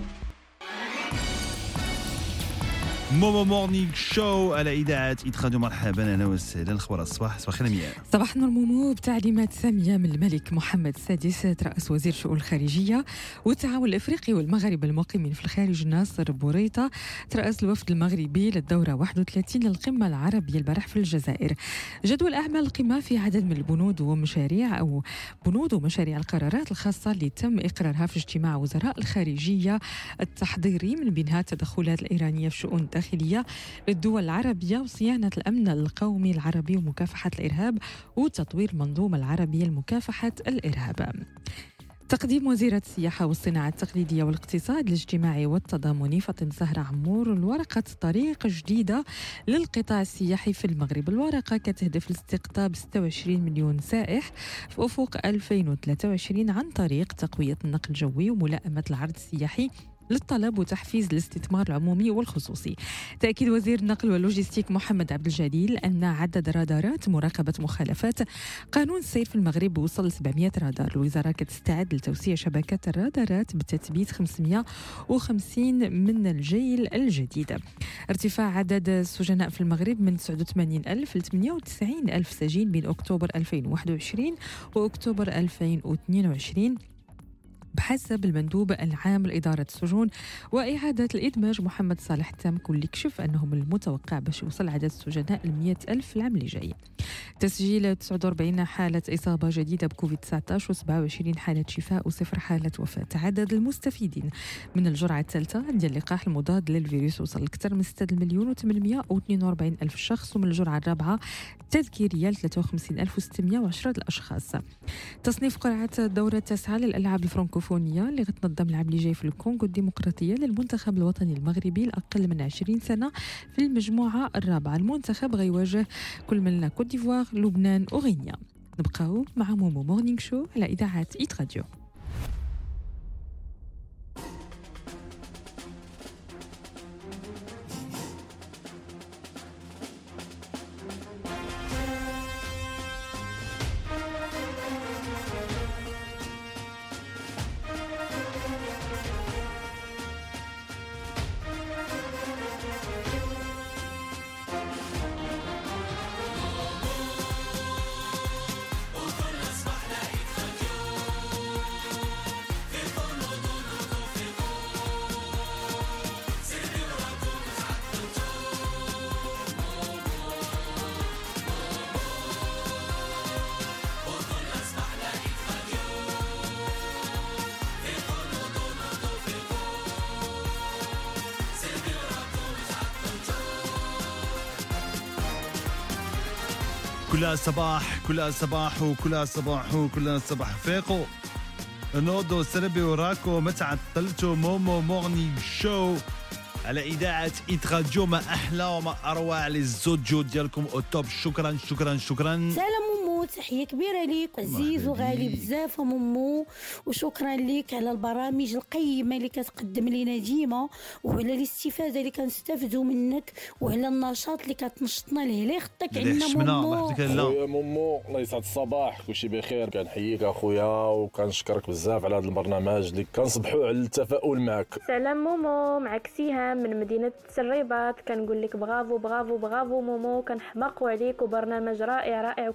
Momo Morning Show على إذاعة راديو مرحبا. أهلا وسهلا. الأخبار الصباح صباح الخير مياه صباح النور مومو. بتعليمات سامية من الملك محمد السادس ترأس وزير الشؤون الخارجية والتعاون الإفريقي والمغرب المقيمين في الخارج ناصر بوريطة ترأس الوفد المغربي للدورة 31 للقمة العربية البارح في الجزائر. جدول أعمال القمة في عدد من البنود ومشاريع أو بنود ومشاريع القرارات الخاصة اللي تم إقرارها في اجتماع وزراء الخارجية التحضيري من بينها التدخلات الإيرانية في الشؤون الداخلية للدول العربية وصيانة الأمن القومي العربي ومكافحة الإرهاب وتطوير المنظومة العربية لمكافحة الإرهاب. تقديم وزيرة السياحة والصناعة التقليدية والاقتصاد الاجتماعي والتضامني فاطمة زهرة عمور الورقة طريق جديدة للقطاع السياحي في المغرب. الورقة كتهدف لاستقطاب 26 مليون سائح في أفق 2023 عن طريق تقوية النقل الجوي وملائمة العرض السياحي للطلب وتحفيز الاستثمار العمومي والخصوصي. تأكيد وزير النقل واللوجستيك محمد عبد الجليل أن عدد رادارات مراقبة مخالفات قانون السير في المغرب وصل ل 700 رادار. الوزارة كتستعد لتوسيع شبكة الرادارات بتثبيت 550 من الجيل الجديد. ارتفاع عدد السجناء في المغرب من 89 ألف ل 98 ألف سجين بين أكتوبر 2021 وأكتوبر 2022 بحسب المندوب العام لإدارة السجون وإعادة الإدماج محمد صالح تامك واللي كشف أنه من المتوقع باش يوصل عدد السجناء ل ألف العام اللي جاي تسجيل 49 حالة إصابة جديدة بكوفيد 19 و27 حالة شفاء وصفر حالة وفاة عدد المستفيدين. من الجرعة الثالثة ديال اللقاح المضاد للفيروس وصل لأكثر من 6 مليون و842 ألف شخص ومن الجرعة الرابعة التذكيرية ل 53610 الأشخاص. تصنيف قرعة الدورة التاسعة للألعاب الفرنكوفونية اللي غتنظم العام اللي جاي في الكونغو الديمقراطية للمنتخب الوطني المغربي الأقل من 20 سنة في المجموعة الرابعة. المنتخب غيواجه كل من كوت ديفوار لبنان وغينيا نبقاو مع Momo Morning Show على إذاعة Hit Radio. صباح كلها صباح وكلها صباح وكلها صباح فيقوا نوضوا سربي راكو ما تعطلتوا Momo Morning Show. على Hit Radio ما أحلى وما أروع les audios ديالكم au top. شكرا شكرا شكرا. سلام مومو مومو تحيه كبيرة ليك عزيز وغالي بزاف مومو وشكرا لك على البرامج القيمة اللي كتقدم لنا ديما وعلى الاستفادة اللي كنستافدوا منك وعلى النشاط اللي كتنشطنا ليه. ليه خطك عندنا مومو خويا مومو الله يسعد الصباح كلشي بخير. كنحييك اخويا وكنشكرك بزاف على هذا البرنامج اللي كنصبحوا على التفاؤل معك سلام مومو معك سهام من مدينة الرباط كنقول لك بغافو بغافو بغافو مومو كنحماقوا عليك وبرنامج رائع رائع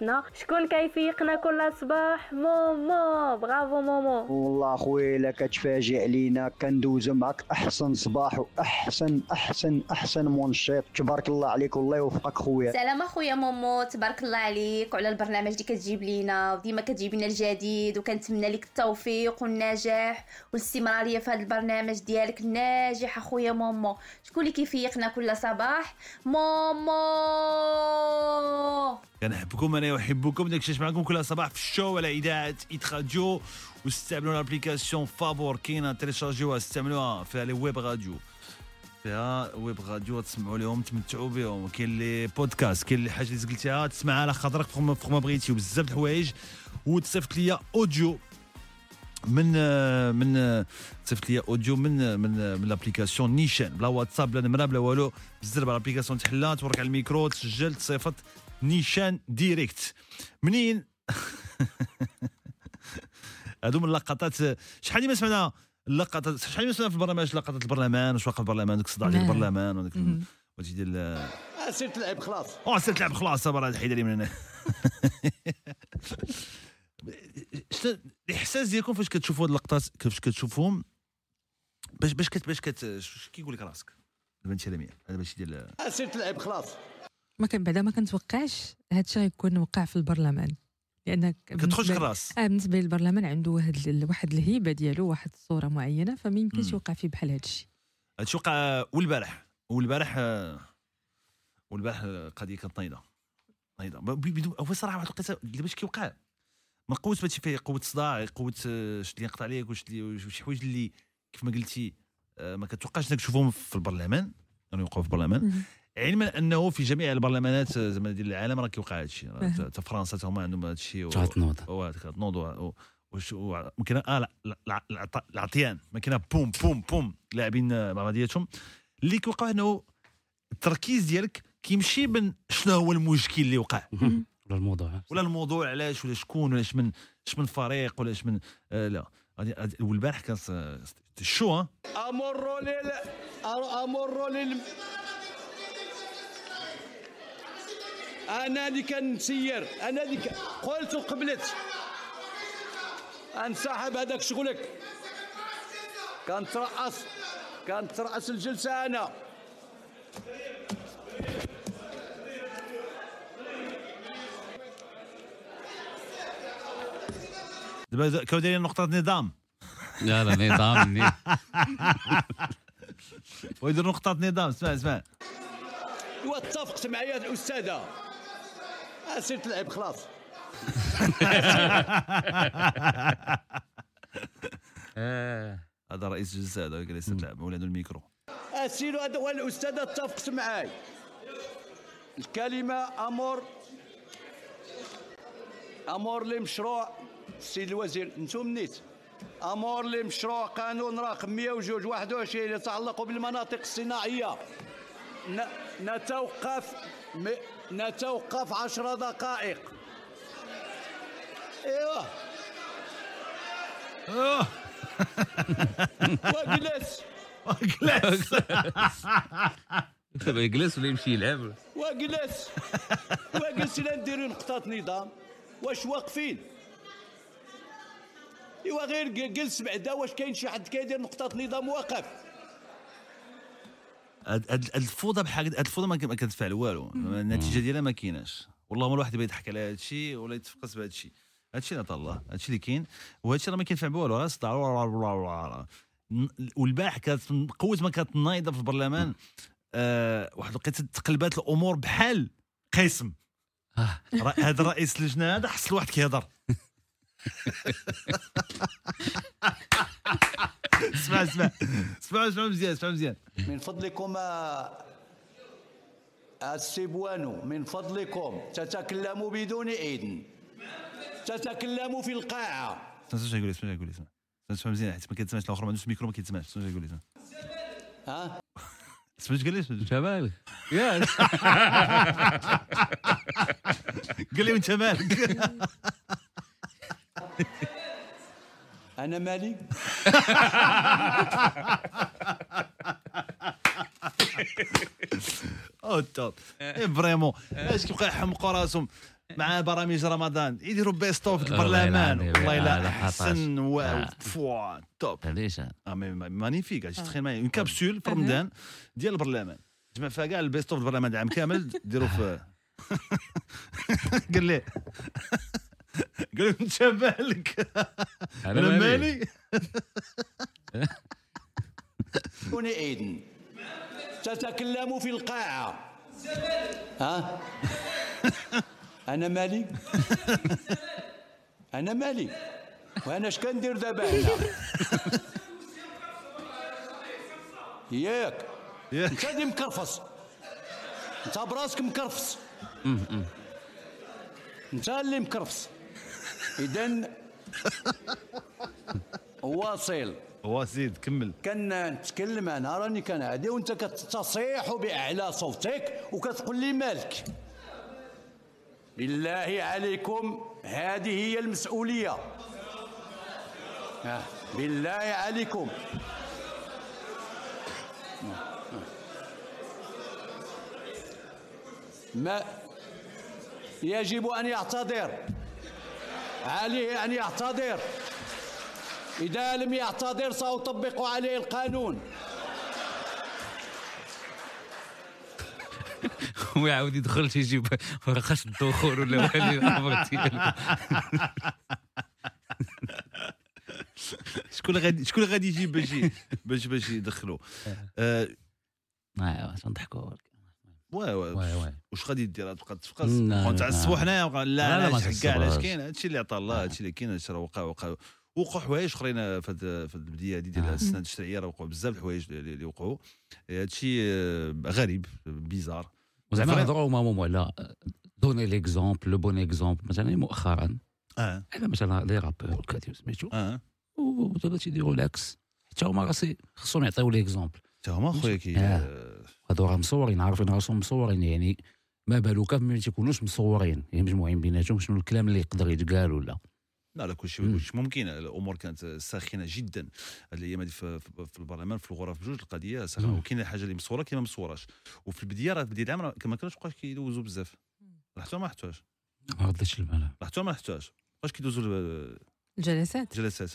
وكتونسنا شكون كيفيقنا كل صباح مومو بغافو مومو والله خويا الا كتفاجئ علينا كندوزو معك. أحسن صباح واحسن احسن أحسن منشط. تبارك الله عليك. والله يوفقك خويا. سلام أخويا مومو تبارك الله عليك. وعلى البرنامج اللي كتجيب لينا. وديما كتجيب لنا الجديد وكنتمنى لك التوفيق والنجاح والاستمرارية في هذا البرنامج ديالك ناجح أخويا مومو شكون اللي كيفيقنا كل صباح؟ مومو كنحبكم أنا واحبكم داكشي معكم كل صباح في ال show على إذاعة Hit Radio واستعملوا ال application فابور كاينة تيليشارجيوها استعملوها فيها les web radios. فيها web radio تسمعوا لهم تمتعوا بهم. كاين les podcasts كاين لي حاجة اللي قلتيها تسمعها على خاطرك فوق ما- بغيتي وبزاف د الحوايج. وتصيفط ليا audio من من صيفط لي audio من من من l'application نيشان بلا واتساب بلا نمرة بلا والو. بزاف ال application تحلها تورك على الميكرو تسجل تصيفط. نيشان direct منين هادو من اللقطات. شحال ما سمعنا اللقطات شحال ما سمعنا في البرنامج؟ لقطات البرلمان واش واقع في البرلمان؟ ديك الصداع ديال نعم. البرلمان وديك وديك ديال آه، سير تلعب خلاص. آه سير تلعب خلاص صبر الحيده اللي من هنا شنو الإحساس ديالكم فاش كتشوفوا هاد اللقطات؟ فاش كتشوفوهم باش باش كت باش كت كيقول لك راسك؟ دابا انت لمية هذا ماشي ديال آه، سير تلعب خلاص. ما كان بعدا ما كنتوقعش هذا الشيء غيكون وقع في البرلمان. لأن كتخرج الراس. آه بالنسبة للبرلمان عنده واحد واحد الهيبة ديالو واحد الصورة معينة فما يمكنش. يوقع فيه بحال هذا الشيء هادشي وقع والبارح. والبارح آه، والبارح آه، قضية كانت نايضة. نايضة. هو صراحة واحد الوقيته اللي باش كيوقع. ما قوه ماشي فيه قوة صداع قوة آه، شت اللي ينقطع عليك اللي شي حوايج اللي كيف ما قلتي آه، ما كتوقعش إنك تشوفهم في البرلمان يعني يوقعوا في البرلمان. علما أنه في جميع البرلمانات زعما ديال العالم راه كيوقع هذا الشيء. حتى فرنسا تا هما عندهم هذا الشيء و- ممكن آه لا- لا- لا- العط- العطيان. ما كاين بوم بوم بوم لاعبين مع بعضياتهم. اللي كيوقع أنه التركيز ديالك كيمشي من شنو هو المشكل اللي وقع ولا الموضوع. ولا الموضوع علاش ولا شكون ولا اش من اش من فريق ولا اش من آه لا. والبارح كان الشو ها؟ أمر لل أمر لل أنا اللي كنسير أنا اللي ك... قلت وقبلت. انسحب هذاك شغلك. كنترأس كنترأس الجلسة أنا. دابا كانوا دايرين نقطة نظام. لا لا نظام ويديروا نقطة نظام اسمع اسمع. ايوا اتفقت معايا الأستاذة. سير تلعب خلاص. هذا رئيس الجلسه هذا جالس يلعب ولاد الميكرو. اسيلو هذا هو الاستاذ اتفقت معاي. الكلمة نمر نمر لمشروع السيد الوزير أنتم نيت. نمر لمشروع قانون رقم 102 21 يتعلق بالمناطق الصناعية. ن- نتوقف م... نتوقف عشر دقائق. أيوه. واجلس. واجلس. دابا يجلس ولا يمشي يلعب؟ واجلس. واجلس إلى نديروا نقطة نظام. واش واقفين؟ إيوا غير جلس بعدا واش كاين شي حد كيدير نقطة نظام واقف؟ هاد هاد الفوضى بحال هاد الفوضى ما كتفعل والو. النتيجة ديالها ما كايناش. والله ما الواحد يبغي يضحك على هذا الشيء ولا يتفقس بهذا الشيء. هذا الشيء اللي الله. هذا الشيء اللي كاين. وهذا الشيء راه ما كينفع بوالو. راه صداع. والبارح كانت قوة ما كانت نايضة في البرلمان. آه واحد الوقيتة تقلبات الأمور بحال قسم. هذا رئيس اللجنه هذا حصل واحد كيهضر. اسمع اسمع. اسمع اسمع مزيان اسمع مزيان. من فضلكم آه، السبوان من فضلكم. تتكلموا بدون إذن. تتكلموا في القاعة. اسمع شنو يقول اسمع شنو يقول اسمع. اسمع مزيان. حيت ما كيتسمعش الآخر ما عندوش الميكرو ما كيتسمعش اسمع شنو يقول اسمع. ها؟ اسمع اش قال لي انت مالك ياك قال لي وانت مالك أنا مالي au top إيه، vraiment. اش كيبقى يحمقوا راسهم مع برامج رمضان؟ يديروا best of البرلمان. والله لا، لا لا، احسن حطاش. واو. voilà top. علاش mais magnifique تخيل معايا. une capsule في رمضان ديال البرلمان. تجمع فيها كاع ال best of البرلمان العام كامل ديروا في قال لي. قال مالك أنا أنا مالي. مالي؟ بدون إذن تتكلموا في القاعة. ها؟ أنا مالي؟ أنا مالي. وأنا اش كندير دابا هنا؟ ياك. أنت اللي مكرفص. أنت براسك مكرفص. أنت اللي مكرفص. اذا واصل. واسيد كمل. كنتكلم أنا راني كنعدي وأنت كتصيح بأعلى صوتك وكتقول لي مالك. بالله عليكم هذه هي المسؤولية. آه، بالله عليكم. ما يجب أن يعتذر. عليه أن يعتذر. إذا لم يعتذر سأطبق عليه القانون. ويعاود يدخل يجيب ورقة الدخول ولا والي الامر ديالو. شكون غادي شكون غادي يجيب باش باش باش يدخلوا آه، ايوا تنضحكوا واه واه،. واش غادي دير تبقى تبقى لا، تبقى لا. تعصبوا حنايا لا لا، علاش كاع علاش. كاين هادشي اللي عطا الله هادشي اللي كاين هادشي راه وقع وقع وقعوا حوايج اخرين في هاد في البداية هادي ديال السنة التشريعيه راه وقعوا بزاف الحوايج اللي وقعوا هادشي غريب bizarre وزعما vrai- نهضروا même على donner l'exemple le bon exemple مثلا مؤخرا آه مثلا les rapports والكاتب سميتو آه ودابا تيديروا العكس حتى هما راسي خصهم يعطيو l'exemple حتى هما خويا كي. هادو راه مصورين عارفين راسهم مصورين يعني ما بالك ما تيكونوش مصورين يعني مجموعين بيناتهم شنو الكلام اللي يقدر يتقال ولا. لا لا كلشي كلشي ممكن الأمور كانت ساخنة جدا. هاد الأيام هذه في, في, البرلمان في الغرف بجوج القضية ساخنة. وكاين الحاجة اللي مصورة كاين ما مصوراش. وفي البداية راه في بدايه العام ما كانوش بقاش كيدوزوا بزاف. ولا ما لاحظتوش ما ردتش البال. ولا ما لاحظتوش بقاش كيدوزوا ال- الجلسات؟ الجلسات.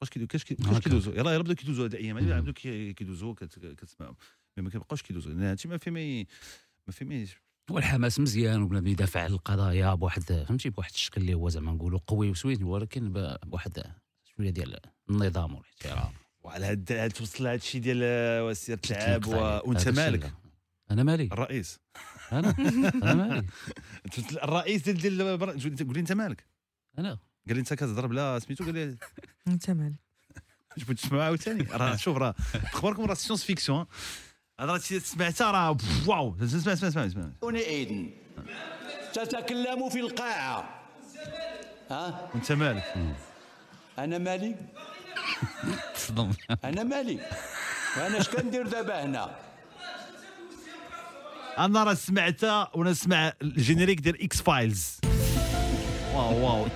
بقاش كاش كيدوزوا. يلاه يلاه بداو كيدوزوا هاد الأيام هذه بداو كي- كيدوزوا كت- كتسمعوا. mais ما كيبقاوش كيدوزوا لأن هادشي ما في ما ما في ما ي- والحماس مزيان وبنادم يدافع على القضايا بواحد فهمتي؟ بواحد الشكل اللي هو زعما نقولوا قوي وسويت ولكن ب- بواحد شوية ديال النظام والاحترام. وعلى هاد هاد توصل لهاد الشيء ديال تنقطع. و- وأنت مالك. أنا مالي. الرئيس. أنا. أنا مالي. الرئيس ديال ديال قول لي انت مالك. أنا. قال لي أنت كتهضر بلا سميتو؟ قال لي أنت مالك تسمعوا عاوتاني. راه شوف راه اخباركم راه science-fiction. هذا راه سمعتها راه واو. اسمع اسمع اسمع اسمع. إذن تتكلموا في القاعة. ها؟ انت مالك؟ أنا مالي. تصدم أنا مالي. وأنا اش كندير دابا هنا؟ أنا راه سمعتها وأنا نسمع ال générique ديال X-Files واو واو.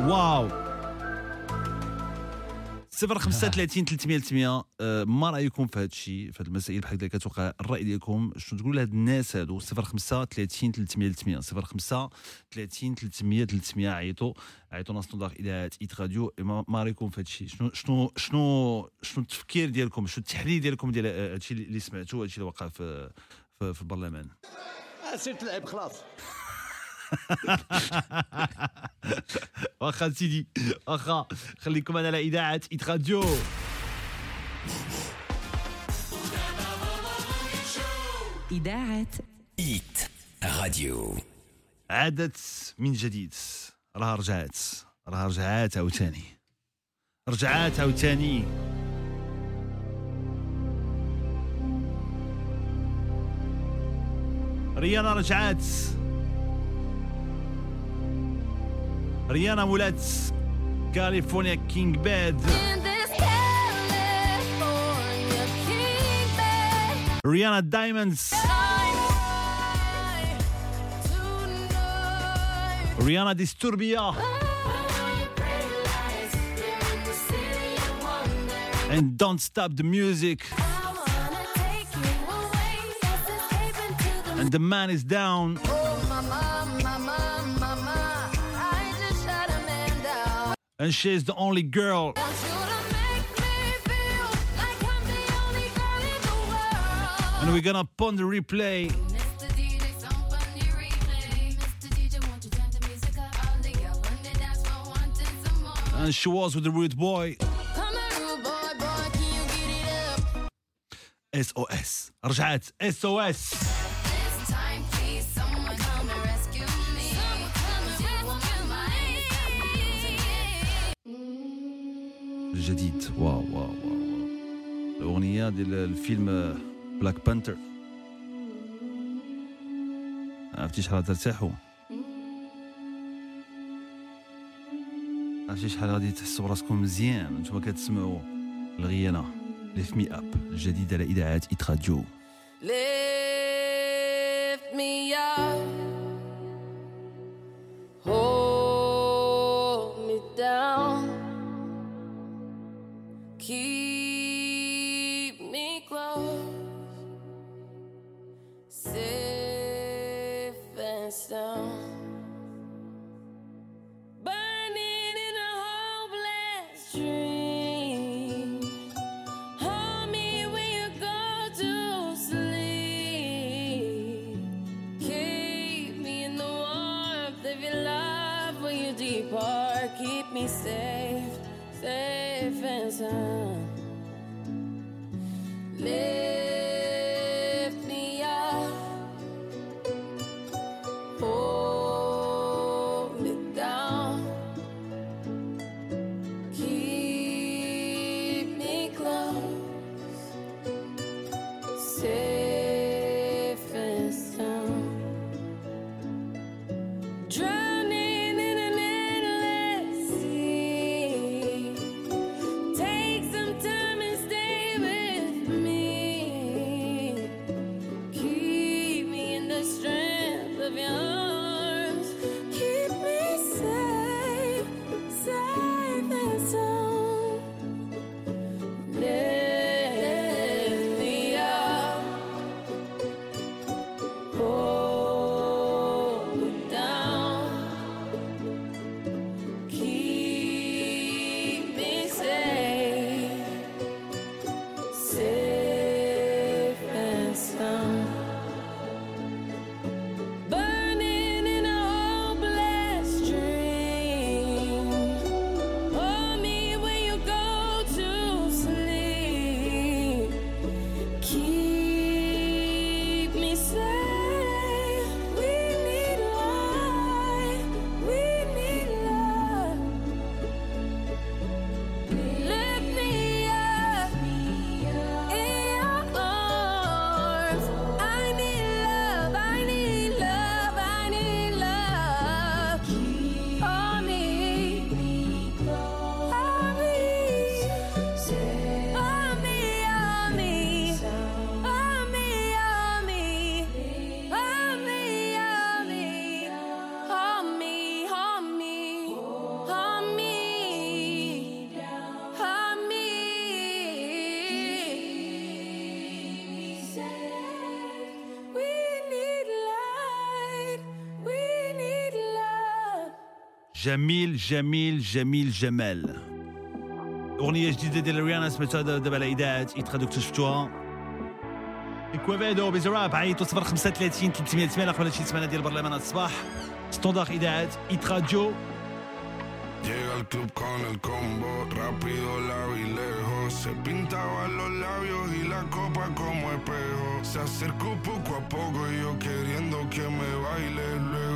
واو. 035 300 300 آه، ما رأيكم في هذا الشيء في هذه المسائل بحال هكا كتوقع الرأي ديالكم؟ شنو تقولوا لهاد الناس هادو؟ 05 30 300 300 05 30 300 300 عيطوا ناس standard اذاعات Hit Radio. ما ما رأيكم في هذا الشيء شنو شنو شنو شنو التفكير ديالكم؟ شنو التحليل ديالكم ديال هذا الشيء اللي سمعتوه هذا الشيء اللي وقع في في, في البرلمان؟ آه، سير تلعب خلاص. واخا سيدي واخا خليكم أنا على اذاعه ايت راديو إذاعة إيت راديو عادت من جديد. راها رجعت راها رجعات عاوتاني. رجعات عاوتاني. ريانا رجعات Rihanna Muletz, California King Bed. Rihanna Diamonds. Rihanna Disturbia. And Don't Stop the Music. And the man is down. Oh. and she's the only girl and we're gonna put the replay and she was with the rude boy SOS رجعت SOS الجديد واو واو واو. الأغنية ديال الفيلم Black Panther عرفتي شحال ترتاحوا عرفتي شحال غادي تحسوا براسكم مزيان نتوما كتسمعوا Rihanna Lift Me Up الجديد على اذاعات Hit Radio Lift me up, جميل جميل جميل جمال أغنية جديدة ديال ريانا سمعتها دابا اذاعه Hit Radio اكتشفتوها Quevedo Bizarrap عيطوا 035 300 8 قبل شي سمانه ديال برلمان الصباح standard اذاعات Hit Radio Llega al club con el combo, rápido, largo y lejos. Se pintaban los labios y la copa como espejo. Se acercó poco a poco y yo queriendo que me baile.